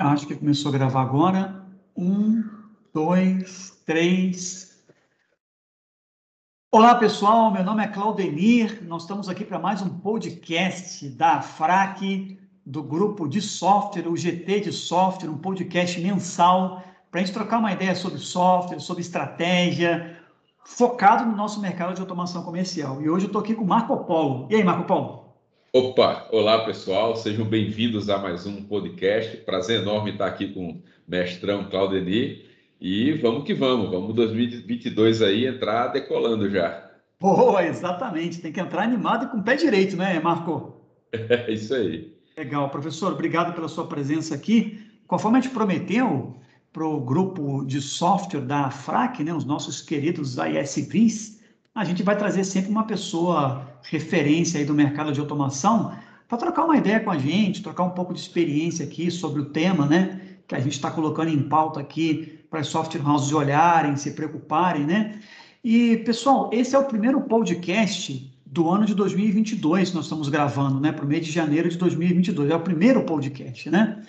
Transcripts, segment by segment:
Acho que começou a gravar agora. Um, dois, três. Olá, pessoal. Meu nome é Claudenir. Nós estamos aqui para mais um podcast da FRAC, do grupo de software, o GT de software, um podcast mensal para a gente trocar uma ideia sobre software, sobre estratégia, focado no nosso mercado de automação comercial. E hoje eu estou aqui com o Marco Polo. E aí, Marco Polo? Opa, olá pessoal, sejam bem-vindos a mais um podcast. Prazer enorme estar aqui com o mestrão Claudeni e vamos que vamos, vamos 2022 aí entrar decolando já. Boa, exatamente, tem que entrar animado e com o pé direito, né, Marco? É isso aí. Legal, professor, obrigado pela sua presença aqui. Conforme a gente prometeu para o grupo de software da FRAC, né, os nossos queridos ISVs, a gente vai trazer sempre uma pessoa referência aí do mercado de automação para trocar uma ideia com a gente, trocar um pouco de experiência aqui sobre o tema, né? Que a gente está colocando em pauta aqui para as software houses olharem, se preocuparem, né? E, pessoal, esse é o primeiro podcast do ano de 2022 que nós estamos gravando, né? Para o mês de janeiro de 2022. É o primeiro podcast, né?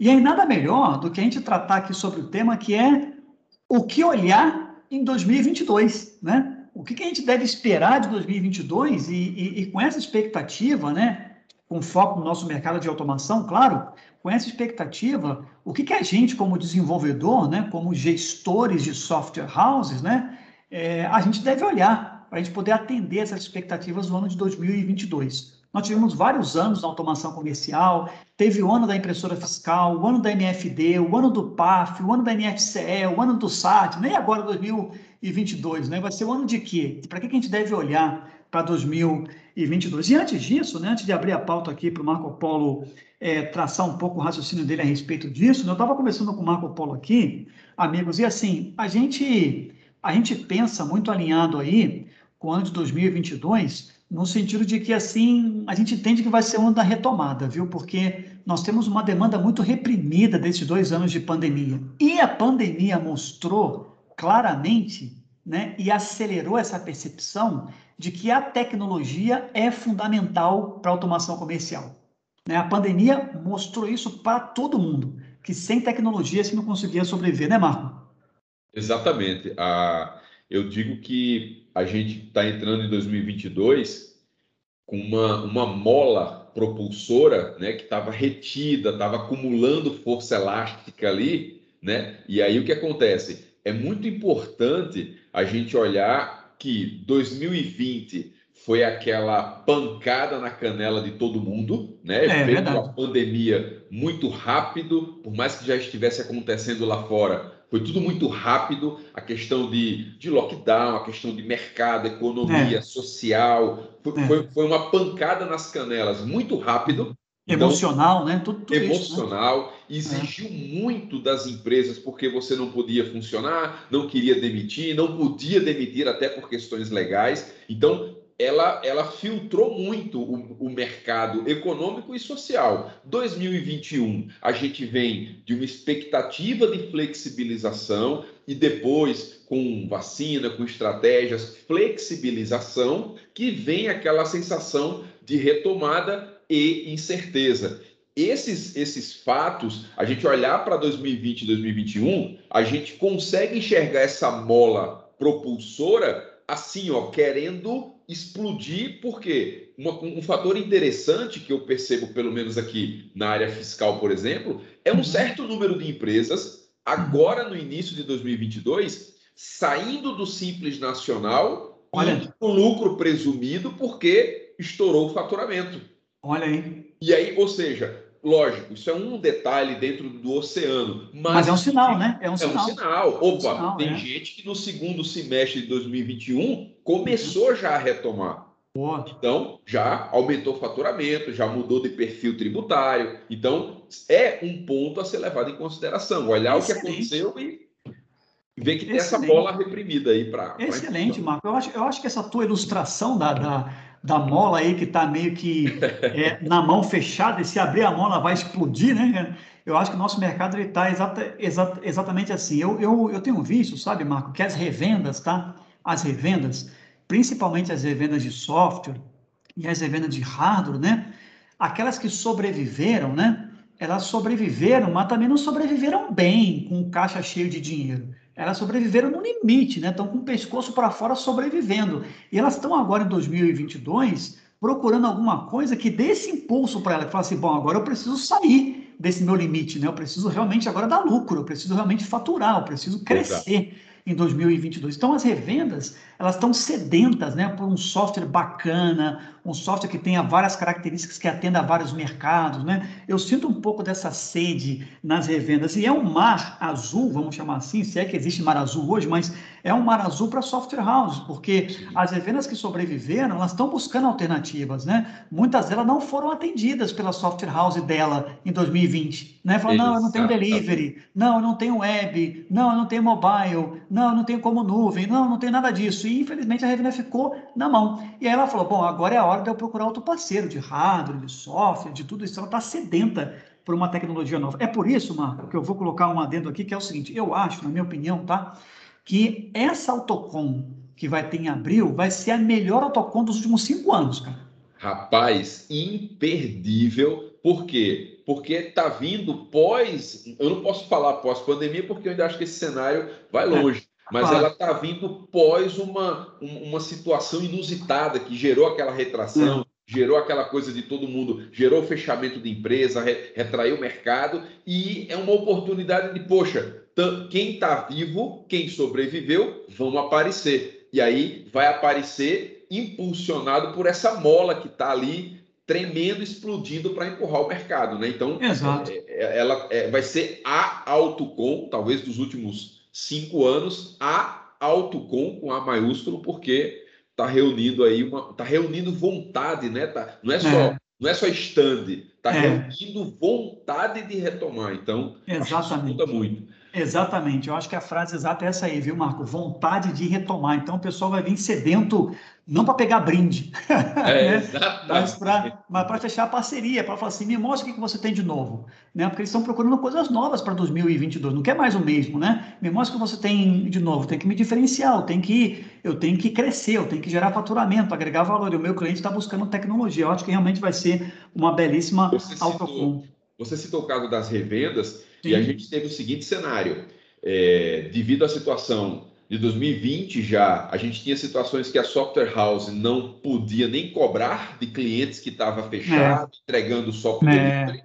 E aí, nada melhor do que a gente tratar aqui sobre o tema que é o que olhar em 2022, né? O que, que, a gente deve esperar de 2022 e, e, e, com essa expectativa, né, com foco no nosso mercado de automação, claro, com essa expectativa, o que, que a gente, como desenvolvedor, né, como gestores de software houses, né, é, a gente deve olhar para a gente poder atender essas expectativas no ano de 2022. Nós tivemos vários anos na automação comercial, teve o ano da impressora fiscal, o ano da MFD, o ano do PAF, o ano da NFCE, o ano do SAT, nem agora 2022, né? Vai ser o ano de quê? Para que a gente deve olhar para 2022? E antes disso, né, antes de abrir a pauta aqui para o Marco Polo é, traçar um pouco o raciocínio dele a respeito disso, né, eu estava conversando com o Marco Polo aqui, amigos, e assim, a gente, a gente pensa muito alinhado aí com o ano de 2022 no sentido de que, assim, a gente entende que vai ser uma da retomada, viu? Porque nós temos uma demanda muito reprimida desses dois anos de pandemia. E a pandemia mostrou claramente, né, e acelerou essa percepção de que a tecnologia é fundamental para a automação comercial. Né? A pandemia mostrou isso para todo mundo, que sem tecnologia você não conseguia sobreviver, né, Marco? Exatamente. Ah, eu digo que a gente está entrando em 2022 com uma, uma mola propulsora, né, que estava retida, estava acumulando força elástica ali, né? E aí o que acontece? É muito importante a gente olhar que 2020 foi aquela pancada na canela de todo mundo, né? É, Veio uma pandemia muito rápido, por mais que já estivesse acontecendo lá fora, foi tudo muito rápido, a questão de, de lockdown, a questão de mercado, economia, é. social, foi, é. foi, foi, uma pancada nas canelas muito rápido. Então, emocional, né? Tudo, tudo emocional, isso, né? exigiu é. muito das empresas porque você não podia funcionar, não queria demitir, não podia demitir até por questões legais. Então, ela, ela filtrou muito o, o, mercado econômico e social. 2021, a gente vem de uma expectativa de flexibilização e depois, com vacina, com estratégias, flexibilização, que vem aquela sensação de retomada e incerteza. Esses, esses fatos, a gente olhar para 2020 e 2021, a gente consegue enxergar essa mola propulsora assim, ó, querendo explodir, porque uma, um fator interessante que eu percebo, pelo menos aqui na área fiscal, por exemplo, é um uhum. certo número de empresas, agora no início de 2022, saindo do Simples Nacional Olha. com lucro presumido porque estourou o faturamento. Olha aí. E aí, ou seja, lógico, isso é um detalhe dentro do oceano. Mas, mas é um sinal, né? É um, é sinal. um sinal. Opa, é um sinal, tem é. gente que no segundo semestre de 2021 começou uhum. já a retomar. Boa. Então, já aumentou o faturamento, já mudou de perfil tributário. Então, é um ponto a ser levado em consideração. Olhar Excelente. o que aconteceu e ver que tem essa bola reprimida aí para. Excelente, Marco. Eu acho, eu acho que essa tua ilustração da, da, da mola aí que está meio que é, na mão fechada, e se abrir a mola vai explodir, né? Eu acho que o nosso mercado está exata, exata, exatamente assim. Eu, eu, eu tenho visto, sabe, Marco, que as revendas, tá? As revendas, principalmente as revendas de software e as revendas de hardware, né? Aquelas que sobreviveram, né? elas sobreviveram, mas também não sobreviveram bem, com caixa cheio de dinheiro. Elas sobreviveram no limite, né? Estão com o pescoço para fora sobrevivendo. E elas estão agora em 2022 procurando alguma coisa que dê esse impulso para ela, que fala assim, bom, agora eu preciso sair desse meu limite, né? Eu preciso realmente agora dar lucro, eu preciso realmente faturar, eu preciso crescer. Exato em 2022. Então, as revendas, elas estão sedentas né, por um software bacana, um software que tenha várias características que atenda a vários mercados. Né? Eu sinto um pouco dessa sede nas revendas. E é um mar azul, vamos chamar assim, se é que existe mar azul hoje, mas é um mar azul para software houses, porque as revendas que sobreviveram, elas estão buscando alternativas. Né? Muitas delas não foram atendidas pela software house dela em 2020. Né? Falam, não, eu não tenho delivery, não, eu não tenho web, não, eu não tenho mobile, não, eu não tenho como nuvem, não, eu não tenho nada disso. E infelizmente a revenda ficou na mão. E aí ela falou: bom, agora é a hora de eu procurar outro parceiro de hardware, de software, de tudo isso. Ela está sedenta por uma tecnologia nova. É por isso, Marco, que eu vou colocar um adendo aqui, que é o seguinte: eu acho, na minha opinião, tá? Que essa Autocom que vai ter em abril vai ser a melhor Autocom dos últimos cinco anos, cara. Rapaz, imperdível. Por quê? Porque está vindo pós. Eu não posso falar pós-pandemia, porque eu ainda acho que esse cenário vai é. longe. É. Mas ah. ela está vindo pós uma, uma situação inusitada que gerou aquela retração, gerou aquela coisa de todo mundo, gerou o fechamento de empresa, re, retraiu o mercado e é uma oportunidade de, poxa, quem está vivo, quem sobreviveu, vão aparecer. E aí vai aparecer impulsionado por essa mola que está ali tremendo, explodindo para empurrar o mercado, né? Então, Exato. É, é, ela é, vai ser a Autocom, talvez dos últimos cinco anos, a Autocom com A maiúsculo, porque está reunindo aí uma, está reunindo vontade, né? Tá, não é só é. não é só stand, está é. reunindo vontade de retomar. Então, exatamente. muito. Exatamente, eu acho que a frase exata é essa aí, viu, Marco? Vontade de retomar. Então o pessoal vai vir sedento, não para pegar brinde, é, né? mas para fechar a parceria, para falar assim: me mostra o que você tem de novo, né? Porque eles estão procurando coisas novas para 2022, não quer mais o mesmo, né? Me mostra o que você tem de novo, tem que me diferenciar, eu tenho que, eu tenho que crescer, eu tenho que gerar faturamento, agregar valor. E o meu cliente está buscando tecnologia. Eu acho que realmente vai ser uma belíssima autocom. Você citou o caso das revendas. Sim. E a gente teve o seguinte cenário: é, devido à situação de 2020 já, a gente tinha situações que a software house não podia nem cobrar de clientes que estava fechado, é. entregando software.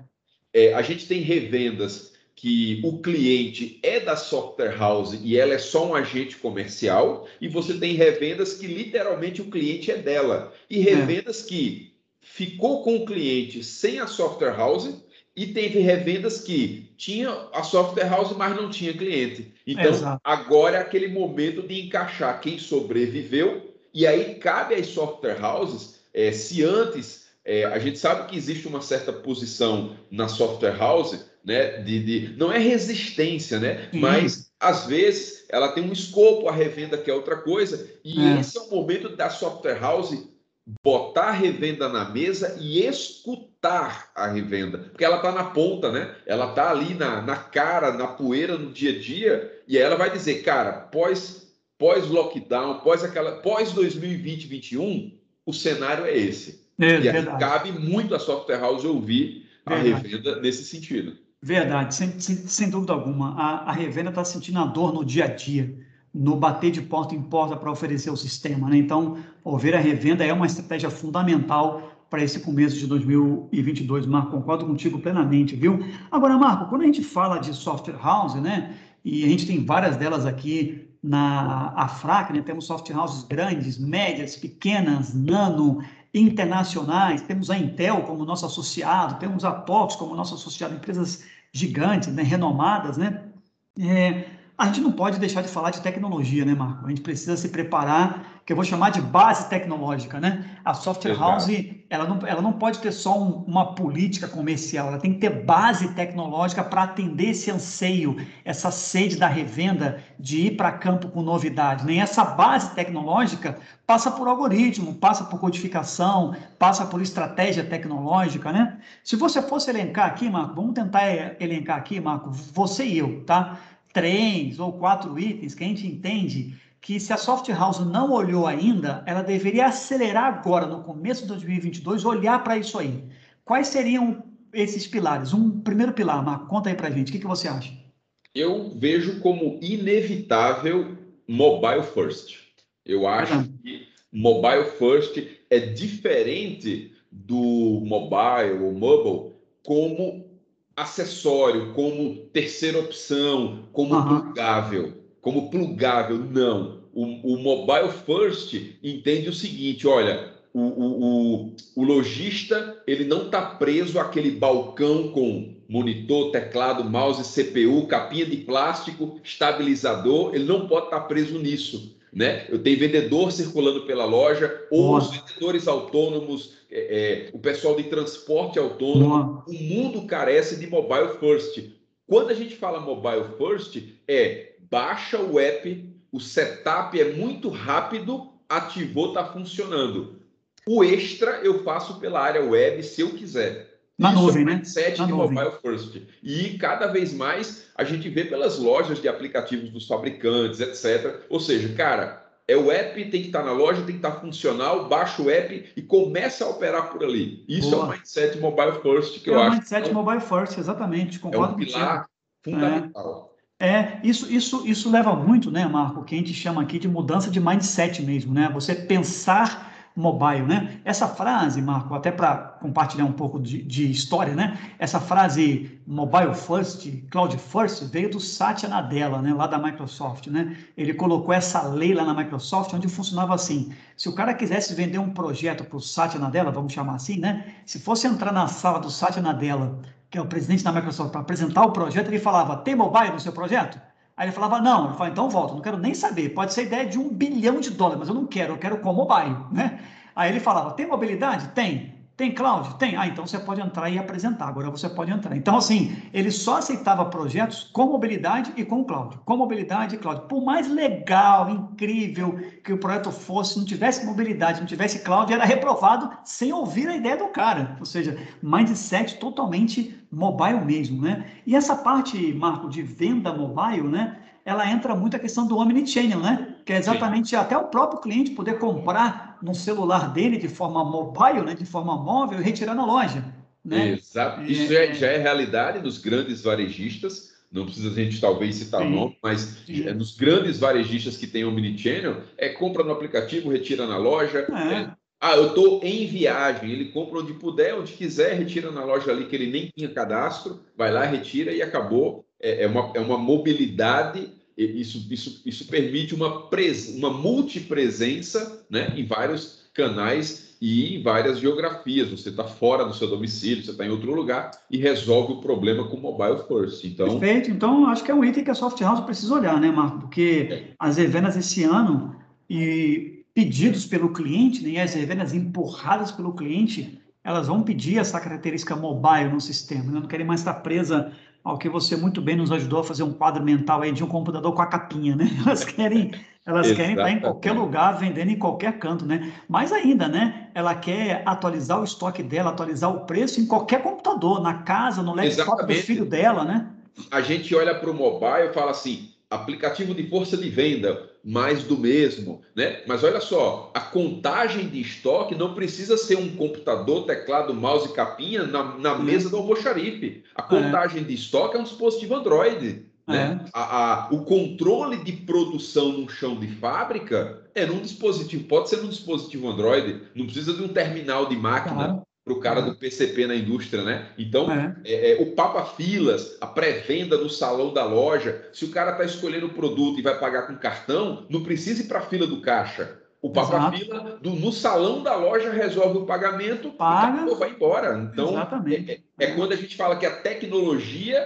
É. é. a gente tem revendas que o cliente é da software house e ela é só um agente comercial, e você tem revendas que literalmente o cliente é dela, e é. revendas que ficou com o cliente sem a software house e teve revendas que tinha a software house, mas não tinha cliente. Então, Exato. agora é aquele momento de encaixar quem sobreviveu, e aí cabe às software houses, é, se antes é, a gente sabe que existe uma certa posição na software house, né, de, de não é resistência, né, mas às vezes ela tem um escopo, a revenda que é outra coisa, e é. esse é o momento da software house botar a revenda na mesa e escutar a revenda, porque ela está na ponta, né? Ela está ali na, na cara, na poeira, no dia a dia, e aí ela vai dizer, cara, pós pós lockdown, pós aquela pós 2020, 2021, o cenário é esse. É, e aí cabe muito a software house ouvir verdade. a revenda nesse sentido. Verdade, sem, sem, sem dúvida alguma. A, a revenda está sentindo a dor no dia a dia no bater de porta em porta para oferecer o sistema. Né? Então, ouvir a revenda é uma estratégia fundamental para esse começo de 2022, Marco. Concordo contigo plenamente, viu? Agora, Marco, quando a gente fala de software house, né? E a gente tem várias delas aqui na AFRAC, né? Temos software houses grandes, médias, pequenas, nano, internacionais. Temos a Intel como nosso associado, temos a TOTS como nosso associado, empresas gigantes, né? renomadas, né? É, a gente não pode deixar de falar de tecnologia, né, Marco? A gente precisa se preparar, que eu vou chamar de base tecnológica, né? A software house, ela não, ela não pode ter só um, uma política comercial, ela tem que ter base tecnológica para atender esse anseio, essa sede da revenda de ir para campo com novidade. Nem né? essa base tecnológica passa por algoritmo, passa por codificação, passa por estratégia tecnológica, né? Se você fosse elencar aqui, Marco, vamos tentar elencar aqui, Marco, você e eu, tá? Três ou quatro itens que a gente entende que se a soft house não olhou ainda, ela deveria acelerar agora, no começo de 2022, olhar para isso aí. Quais seriam esses pilares? Um primeiro pilar, Marco, conta aí para gente, o que, que você acha? Eu vejo como inevitável mobile first. Eu acho que mobile first é diferente do mobile ou mobile como acessório, como terceira opção, como uhum. plugável. Como plugável, não. O, o mobile first entende o seguinte: olha, o, o, o, lojista ele não está preso àquele balcão com monitor, teclado, mouse, CPU, capinha de plástico, estabilizador, ele não pode estar tá preso nisso. Né? Eu tenho vendedor circulando pela loja, ou Nossa. os vendedores autônomos, é, é, o pessoal de transporte autônomo. Nossa. O mundo carece de mobile first. Quando a gente fala mobile first, é baixa o app, o setup é muito rápido, ativou, está funcionando. O extra eu faço pela área web se eu quiser. Na Isso nuvem, é né? Set de nuvem. mobile first. E cada vez mais a gente vê pelas lojas de aplicativos dos fabricantes, etc. Ou seja, cara, é o app, tem que estar na loja, tem que estar funcional, baixa o app e começa a operar por ali. Isso Boa. é o mindset mobile first que é eu acho. É o mindset então, mobile first, exatamente. Concordo é um pilar fundamental. É. é, isso, isso, isso leva muito, né, Marco, que a gente chama aqui de mudança de mindset mesmo, né? Você pensar mobile, né? Essa frase, Marco, até para compartilhar um pouco de, de, história, né? Essa frase mobile first, cloud first, veio do Satya Nadella, né? Lá da Microsoft, né? Ele colocou essa lei lá na Microsoft, onde funcionava assim: se o cara quisesse vender um projeto para o Satya Nadella, vamos chamar assim, né? Se fosse entrar na sala do Satya Nadella, que é o presidente da Microsoft, para apresentar o projeto, ele falava: tem mobile no seu projeto? Aí ele falava, não, ele falava, então volta, não quero nem saber, pode ser ideia de um bilhão de dólares, mas eu não quero, eu quero com mobile, né? Aí ele falava, tem mobilidade? Tem. Tem cloud? Tem. Ah, então você pode entrar e apresentar. Agora você pode entrar. Então, assim, ele só aceitava projetos com mobilidade e com cloud. Com mobilidade e cloud. Por mais legal, incrível que o projeto fosse, não tivesse mobilidade, não tivesse cloud, era reprovado sem ouvir a ideia do cara. Ou seja, mindset totalmente mobile mesmo, né? E essa parte, Marco, de venda mobile, né? ela entra muito a questão do omnichannel, né? Que é exatamente Sim. até o próprio cliente poder comprar no celular dele de forma mobile, né? De forma móvel e retirar na loja. Né? Exato. Isso é, já é realidade nos grandes varejistas. Não precisa a gente talvez citar Sim. nome, mas é, nos grandes varejistas que têm omnichannel, é compra no aplicativo, retira na loja. É. É, ah, eu estou em viagem, ele compra onde puder, onde quiser, retira na loja ali que ele nem tinha cadastro, vai lá, retira e acabou é, é, uma, é uma mobilidade, isso, isso, isso permite uma, pres, uma multipresença né, em vários canais e em várias geografias. Você está fora do seu domicílio, você está em outro lugar e resolve o problema com mobile first. Então... Perfeito. Então, acho que é um item que a Soft House precisa olhar, né, Marco? Porque é. as revendas esse ano e pedidos pelo cliente, né, as revendas empurradas pelo cliente, elas vão pedir essa característica mobile no sistema. Né? Não querem mais estar presa ao que você muito bem nos ajudou a fazer um quadro mental aí de um computador com a capinha, né? Elas querem, elas querem estar em qualquer lugar, vendendo em qualquer canto, né? Mais ainda, né? Ela quer atualizar o estoque dela, atualizar o preço em qualquer computador, na casa, no laptop Exatamente. do filho dela, né? A gente olha para o mobile e fala assim, aplicativo de força de venda, mais do mesmo, né? Mas olha só, a contagem de estoque não precisa ser um computador, teclado, mouse e capinha na, na mesa do almoxarife. A é. contagem é. de estoque é um dispositivo Android. Né? É. A, a, o controle de produção no chão de fábrica é num dispositivo, pode ser num dispositivo Android, não precisa de um terminal de máquina. Claro para o cara do PCP na indústria, né? Então, é. É, é, o Papa Filas, a pré-venda no salão da loja, se o cara está escolhendo o produto e vai pagar com cartão, não precisa ir para a fila do caixa. O Papa Fila do, no salão da loja resolve o pagamento Paga. e vai embora. Então, é, é, é, quando a gente fala que a tecnologia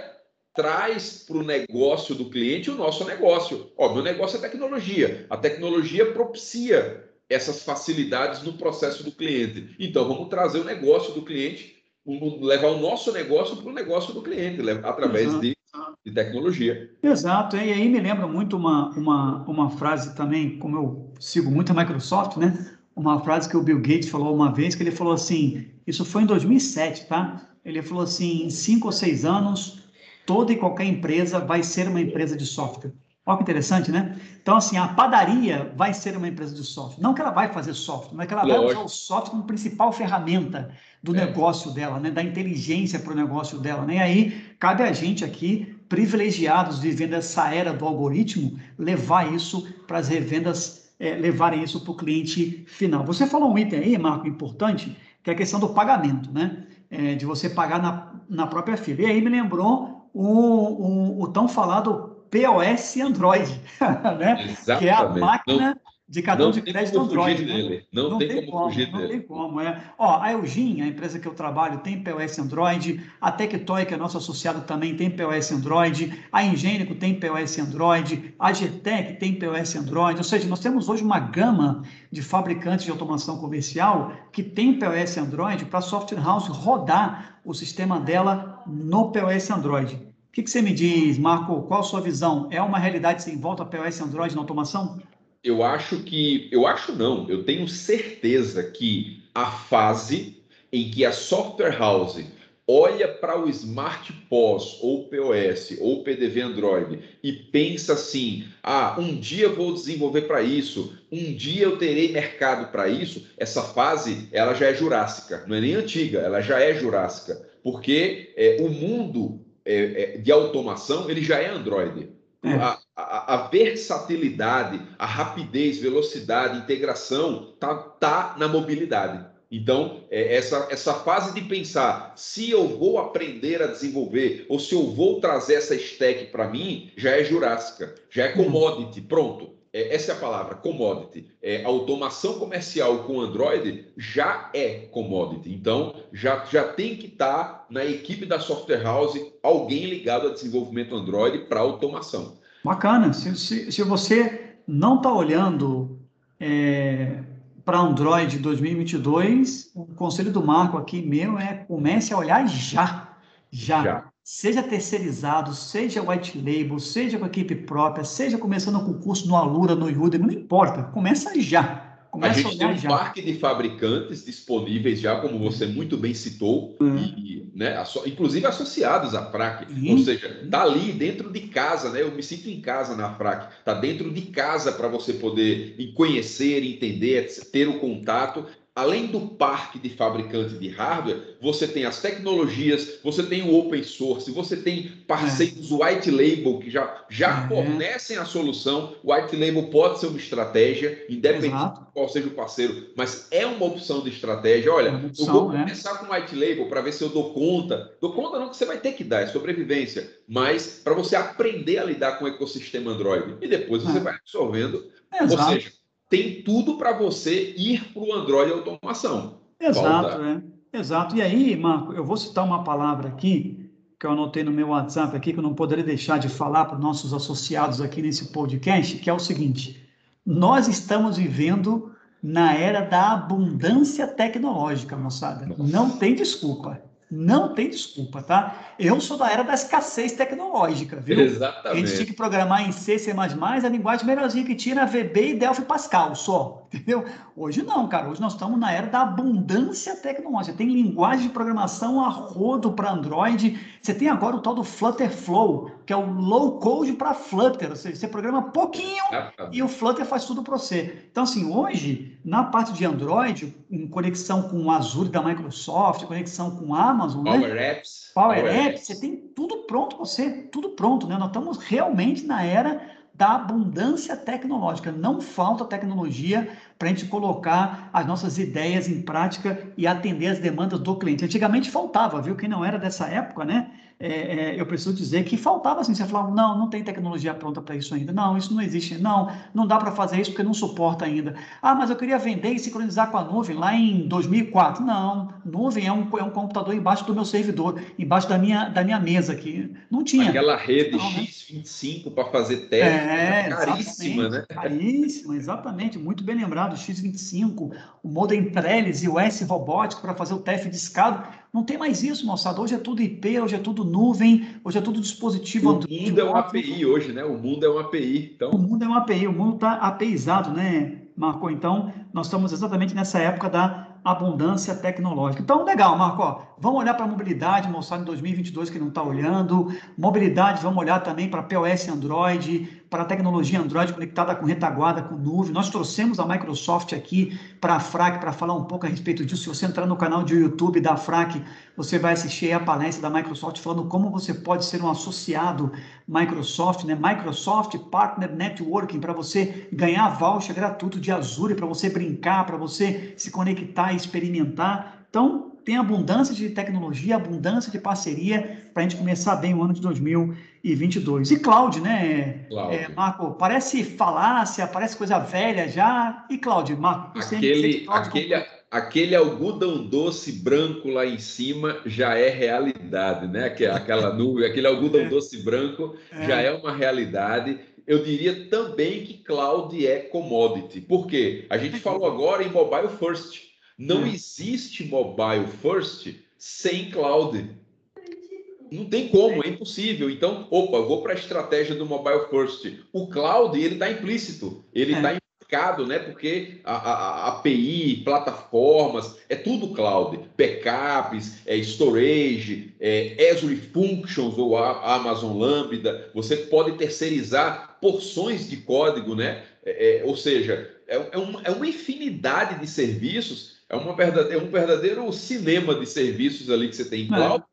traz para o negócio do cliente o nosso negócio. Ó, meu negócio é tecnologia. A tecnologia propicia essas facilidades no processo do cliente. Então, vamos trazer o negócio do cliente, levar o nosso negócio para o negócio do cliente, através de, de, tecnologia. Exato, e aí me lembra muito uma, uma, uma frase também, como eu sigo muito a Microsoft, né? Uma frase que o Bill Gates falou uma vez, que ele falou assim, isso foi em 2007, tá? Ele falou assim, em cinco ou seis anos, toda e qualquer empresa vai ser uma empresa de software. Olha que interessante, né? Então, assim, a padaria vai ser uma empresa de software. Não que ela vai fazer software, mas que ela Lógico. vai usar o software como principal ferramenta do é. negócio dela, né? Da inteligência para o negócio dela, né? E aí, cabe a gente aqui, privilegiados, vivendo essa era do algoritmo, levar isso para as revendas, é, levarem isso para o cliente final. Você falou um item aí, Marco, importante, que é a questão do pagamento, né? É, de você pagar na, na própria fila. E aí me lembrou o, o, o tão falado POS Android, né? Exatamente. que é a máquina não, de cartão de crédito Android. Né? Não, não, tem, tem como, fugir não dele. Não tem como. É. Ó, a Eugin, a empresa que eu trabalho, tem POS Android. A Tectoy, que é nosso associado, também tem POS Android. A Ingênico tem POS Android. A GTEC tem POS Android. Ou seja, nós temos hoje uma gama de fabricantes de automação comercial que tem POS Android para a Software House rodar o sistema dela no POS Android. O que, que, você me diz, Marco? Qual a sua visão? É uma realidade sem volta a POS Android na automação? Eu acho que. Eu acho não. Eu tenho certeza que a fase em que a software house olha para o Smart POS ou POS ou PDV Android e pensa assim: ah, um dia vou desenvolver para isso, um dia eu terei mercado para isso. Essa fase ela já é jurássica, não é nem antiga, ela já é jurássica, porque é, o mundo é, é, de automação, ele já é Android. É. A, a, a, versatilidade, a rapidez, velocidade, integração tá, tá na mobilidade. Então, é, essa, essa fase de pensar se eu vou aprender a desenvolver ou se eu vou trazer essa stack para mim, já é jurássica, já é commodity, pronto é, essa é a palavra, commodity. É, automação comercial com Android já é commodity. Então, já, já tem que estar tá na equipe da Software House alguém ligado a desenvolvimento Android para automação. Bacana. Se, se, se você não está olhando é, para Android 2022, o conselho do Marco aqui meu é comece a olhar já. Já. já seja terceirizado, seja white label, seja com equipe própria, seja começando com curso no Alura, no Udemy, não importa, começa já. Começa a gente a tem um já. parque de fabricantes disponíveis já, como você muito bem citou, uhum. e, né, inclusive associados à FRAC, uhum. ou seja, está ali dentro de casa, né? Eu me sinto em casa na FRAC, está dentro de casa para você poder conhecer, entender, ter o contato além do parque de fabricantes de hardware, você tem as tecnologias, você tem o open source, você tem parceiros é. white label que já, já é. fornecem a solução. O white label pode ser uma estratégia, independente Exato. de qual seja o parceiro, mas é uma opção de estratégia. Olha, é opção, eu vou é. começar com white label para ver se eu dou conta. Dou conta não que você vai ter que dar, é sobrevivência, mas para você aprender a lidar com o ecossistema Android. E depois você é. vai absorvendo. Ou seja, tem tudo para você ir para o Android automação. Exato, Falta... né? Exato. E aí, Marco, eu vou citar uma palavra aqui que eu anotei no meu WhatsApp aqui, que eu não poderia deixar de falar para os nossos associados aqui nesse podcast, que é o seguinte: nós estamos vivendo na era da abundância tecnológica, moçada. Nossa. Não tem desculpa. Não tem desculpa, tá? Eu sou da era da escassez tecnológica, viu? Exatamente. A gente tinha que programar em C, C++, a linguagem melhorzinha que tinha era VB e Delphi Pascal só, entendeu? Hoje não, cara. Hoje nós estamos na era da abundância tecnológica. Tem linguagem de programação a rodo para Android. Você tem agora o tal do Flutter Flow, que é o low code para Flutter. Ou seja, você programa pouquinho e o Flutter faz tudo para você. Então, assim, hoje, na parte de Android, em conexão com o Azure da Microsoft, conexão com a Amazon, né? Power né? Apps. Power, Power Apps, Apps, você tem tudo pronto para você, tudo pronto, né? Nós estamos realmente na era da abundância tecnológica. Não falta tecnologia para a gente colocar as nossas ideias em prática e atender as demandas do cliente. Antigamente faltava, viu? Quem não era dessa época, né? É, é, eu preciso dizer que faltava assim, você falava, não, não tem tecnologia pronta para isso ainda, não, isso não existe, não, não dá para fazer isso porque não suporta ainda. Ah, mas eu queria vender e sincronizar com a nuvem lá em 2004. Não, nuvem é um, é um computador embaixo do meu servidor, embaixo da minha, da minha mesa aqui. Não tinha. Aquela rede não, né? X25 para fazer teste, é, caríssima, né? Caríssima, exatamente, muito bem lembrado, X25, o modem Trellis e o S robótico para fazer o teste de escada não tem mais isso, moçada. Hoje é tudo IP, hoje é tudo nuvem, hoje é tudo dispositivo. O mundo é uma API hoje, né? O mundo é uma API. Então... O mundo é uma API, o mundo está APIizado, né, Marco? Então, nós estamos exatamente nessa época da abundância tecnológica. Então, legal, Marco. Ó, vamos olhar para a mobilidade, mostrado em 2022 que não está olhando. Mobilidade, vamos olhar também para POS Android, para a tecnologia Android conectada com retaguarda, com nuvem. Nós trouxemos a Microsoft aqui para a FRAC para falar um pouco a respeito disso. Se você entrar no canal de YouTube da FRAC, você vai assistir a palestra da Microsoft falando como você pode ser um associado Microsoft, né? Microsoft Partner Networking, para você ganhar voucher gratuito de Azure, para você brincar, para você se conectar e experimentar. Então, tem abundância de tecnologia, abundância de parceria para a gente começar bem o ano de 2022. E cloud, né. É, Marco? Parece falácia, parece coisa velha já. E cloud, Marco? Aquele, cloud aquele, aquele algodão doce branco lá em cima já é realidade, né? Aquela nuvem, aquele algodão é. doce branco é. já é uma realidade. Eu diria também que cloud é commodity. Por quê? A gente falou agora em mobile first. Não é. existe mobile first sem cloud. Não tem como, é impossível. Então, opa, vou para a estratégia do mobile first. O cloud, ele está implícito, ele está é. implicado, né? Porque a, a, a, API, plataformas, é tudo cloud. Backups, é storage, é Azure Functions ou a Amazon Lambda. Você pode terceirizar porções de código, né? É, é, ou seja, é, é, uma, é uma infinidade de serviços é, uma verdade, é um verdadeiro cinema de serviços ali que você tem em cloud, é.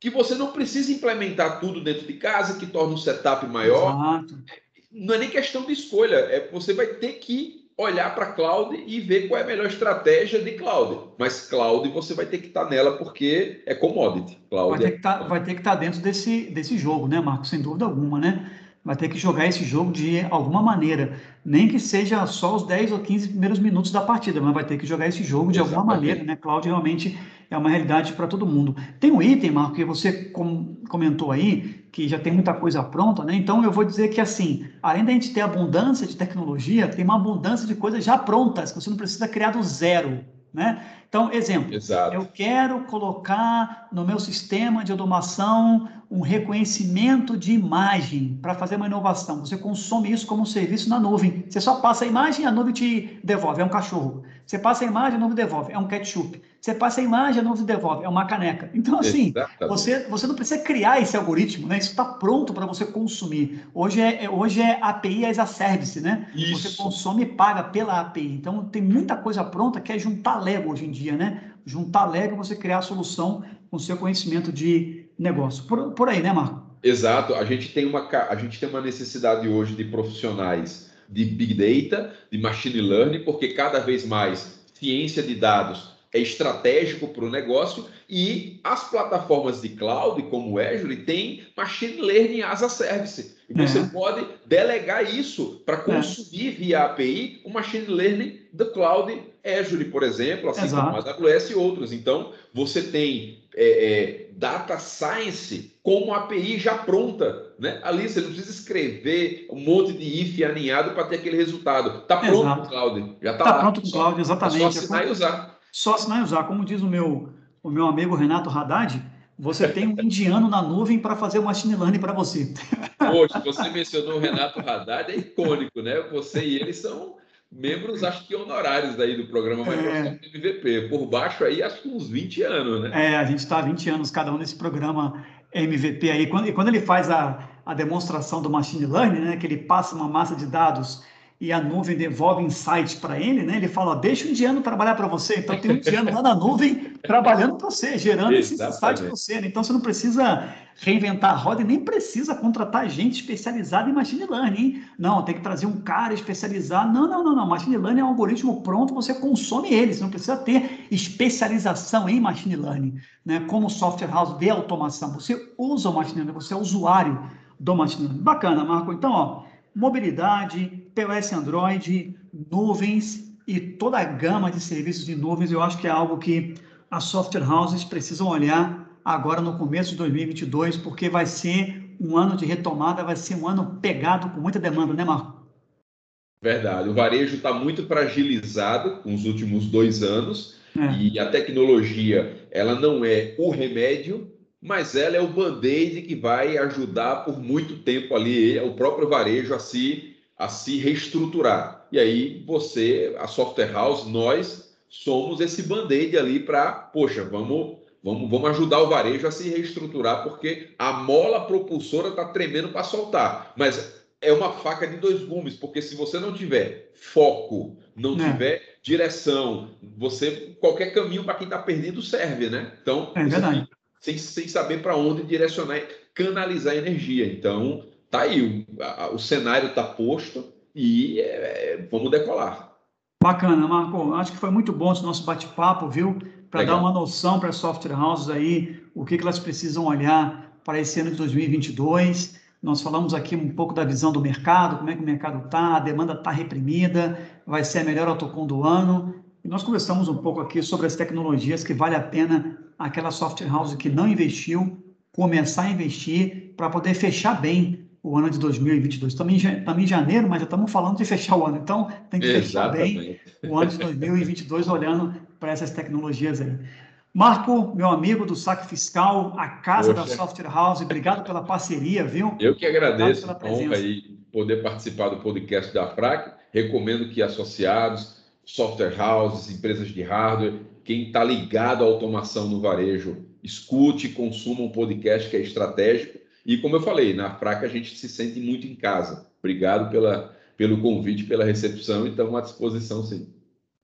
que você não precisa implementar tudo dentro de casa, que torna o setup maior. Exato. Não é nem questão de escolha, é você vai ter que olhar para cloud e ver qual é a melhor estratégia de cloud. Mas cloud você vai ter que estar tá nela porque é commodity. Cloud vai ter que tá, vai ter que estar tá dentro desse, desse jogo, né, Marcos? Sem dúvida alguma, né? Vai ter que jogar esse jogo de alguma maneira. Nem que seja só os 10 ou 15 primeiros minutos da partida, mas vai ter que jogar esse jogo de Exatamente. alguma maneira, né? Cláudio realmente é uma realidade para todo mundo. Tem um item, Marco, que você com, comentou aí, que já tem muita coisa pronta, né? Então eu vou dizer que assim, além da gente ter abundância de tecnologia, tem uma abundância de coisas já prontas, que você não precisa criar do zero, né? Então, exemplo, Exato. eu quero colocar no meu sistema de automação um reconhecimento de imagem para fazer uma inovação. Você consome isso como um serviço na nuvem. Você só passa a imagem e a nuvem te devolve, é um cachorro. Você passa a imagem, nuvem devolve, é um ketchup. Você passa a imagem, nuvem devolve, é uma caneca. Então, assim, você, você não precisa criar esse algoritmo, né? Isso está pronto para você consumir. Hoje é, é, hoje é API as a service, né? Isso. Você consome e paga pela API. Então, tem muita coisa pronta que é juntar Lego hoje em dia, né? Juntar Lego e você criar a solução com seu conhecimento de negócio. Por, por aí, né, Marco? Exato. A gente, tem uma, a gente tem uma necessidade hoje de profissionais de Big Data, de Machine Learning, porque cada vez mais ciência de dados é estratégico para o negócio e as plataformas de cloud, como o Azure, tem Machine Learning as a Service. E você uhum. pode delegar isso para consumir uhum. via API o Machine Learning do cloud Azure, por exemplo, assim Exato. como a AWS e outros. Então, você tem é, é, Data Science como API já pronta. Né? Ali você não precisa escrever um monte de if aninhado para ter aquele resultado. Está pronto Exato. no cloud. Já está tá pronto no cloud, exatamente. É só assinar e usar. Só assinar e usar. Como diz o meu, o meu amigo Renato Haddad, você tem um indiano na nuvem para fazer o machine learning para você. Poxa, você mencionou o Renato Haddad, é icônico, né? Você e ele são membros, acho que honorários daí do programa Microsoft é. MVP. Por baixo aí, acho que uns 20 anos, né? É, a gente está há 20 anos cada um nesse programa MVP aí. Quando, e quando ele faz a, a demonstração do machine learning, né, que ele passa uma massa de dados e a nuvem devolve insights para ele, né? Ele fala, deixa o indiano trabalhar para você. Então tem um indiano lá na nuvem trabalhando para você, gerando esse insight para você. Né? Então você não precisa reinventar a roda e nem precisa contratar gente especializada em machine learning. Hein? Não, tem que trazer um cara especializado. Não, não, não, não. Machine learning é um algoritmo pronto, você consome ele. Você não precisa ter especialização em machine learning, né? Como software house de automação. Você usa o machine learning, você é usuário do machine learning. Bacana, Marco. Então, ó mobilidade, POS Android, nuvens e toda a gama de serviços de nuvens, eu acho que é algo que as software houses precisam olhar agora no começo de 2022, porque vai ser um ano de retomada, vai ser um ano pegado com muita demanda, né, Marco? Verdade. O varejo está muito fragilizado nos últimos dois anos é. e a tecnologia ela não é o remédio, mas ela é o band-aid que vai ajudar por muito tempo ali o próprio varejo a se, a se reestruturar. E aí você, a software house, nós somos esse band-aid ali para, poxa, vamos Vamos, vamos ajudar o varejo a se reestruturar, porque a mola propulsora está tremendo para soltar. Mas é uma faca de dois gumes, porque se você não tiver foco, não é. tiver direção, você qualquer caminho para quem está perdido serve, né? Então, é verdade. Sem, sem saber para onde direcionar, canalizar energia. Então, tá aí, o, a, o cenário está posto e é, vamos decolar. Bacana, Marco. Acho que foi muito bom esse nosso bate-papo, viu? Para dar uma noção para as software houses aí, o que, que elas precisam olhar para esse ano de 2022. Nós falamos aqui um pouco da visão do mercado, como é que o mercado está, a demanda está reprimida, vai ser a melhor autocom do ano. E nós conversamos um pouco aqui sobre as tecnologias que vale a pena aquela software house que não investiu começar a investir para poder fechar bem o ano de 2022. Estamos em, estamos em janeiro, mas já estamos falando de fechar o ano. Então, tem que fechar bem o ano de 2022 olhando para essas tecnologias aí. Marco, meu amigo do Saque Fiscal, a casa Poxa. da Software House, obrigado pela parceria, viu? Eu que agradeço a honra aí poder participar do podcast da FRAC. Recomendo que associados, software houses, empresas de hardware, quem está ligado à automação no varejo, escute, consuma um podcast que é estratégico e como eu falei, na Fraca a gente se sente muito em casa. Obrigado pela, pelo convite, pela recepção e estamos à disposição, sim.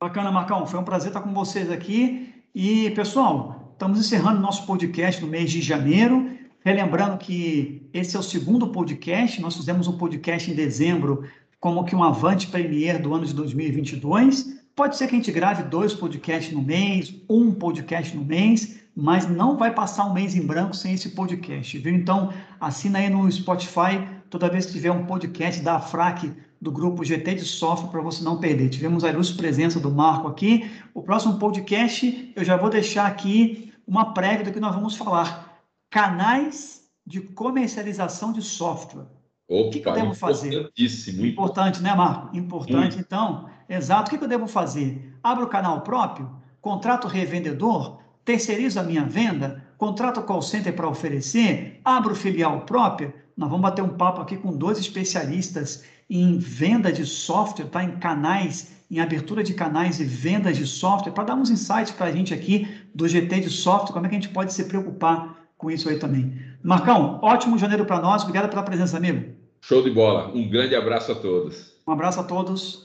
Bacana, Marcão. Foi um prazer estar com vocês aqui. E, pessoal, estamos encerrando nosso podcast no mês de janeiro. Relembrando que esse é o segundo podcast. Nós fizemos um podcast em dezembro, como que um avante premier do ano de 2022. Pode ser que a gente grave dois podcasts no mês, um podcast no mês mas não vai passar um mês em branco sem esse podcast, viu? Então, assina aí no Spotify toda vez que tiver um podcast da FRAC do grupo GT de software para você não perder. Tivemos a ilustre presença do Marco aqui. O próximo podcast eu já vou deixar aqui uma prévia do que nós vamos falar. Canais de comercialização de software. Opa, o que, que eu devo fazer? Importante, né, Marco? Importante. Hum. Então, exato. O que, que eu devo fazer? Abro o canal próprio? Contrato revendedor? Terceirizo a minha venda, contrato call center para oferecer, abro filial própria. Nós vamos bater um papo aqui com dois especialistas em venda de software, tá? em canais, em abertura de canais e vendas de software, para dar uns insights para a gente aqui do GT de software, como é que a gente pode se preocupar com isso aí também. Marcão, ótimo janeiro para nós, obrigado pela presença, amigo. Show de bola, um grande abraço a todos. Um abraço a todos.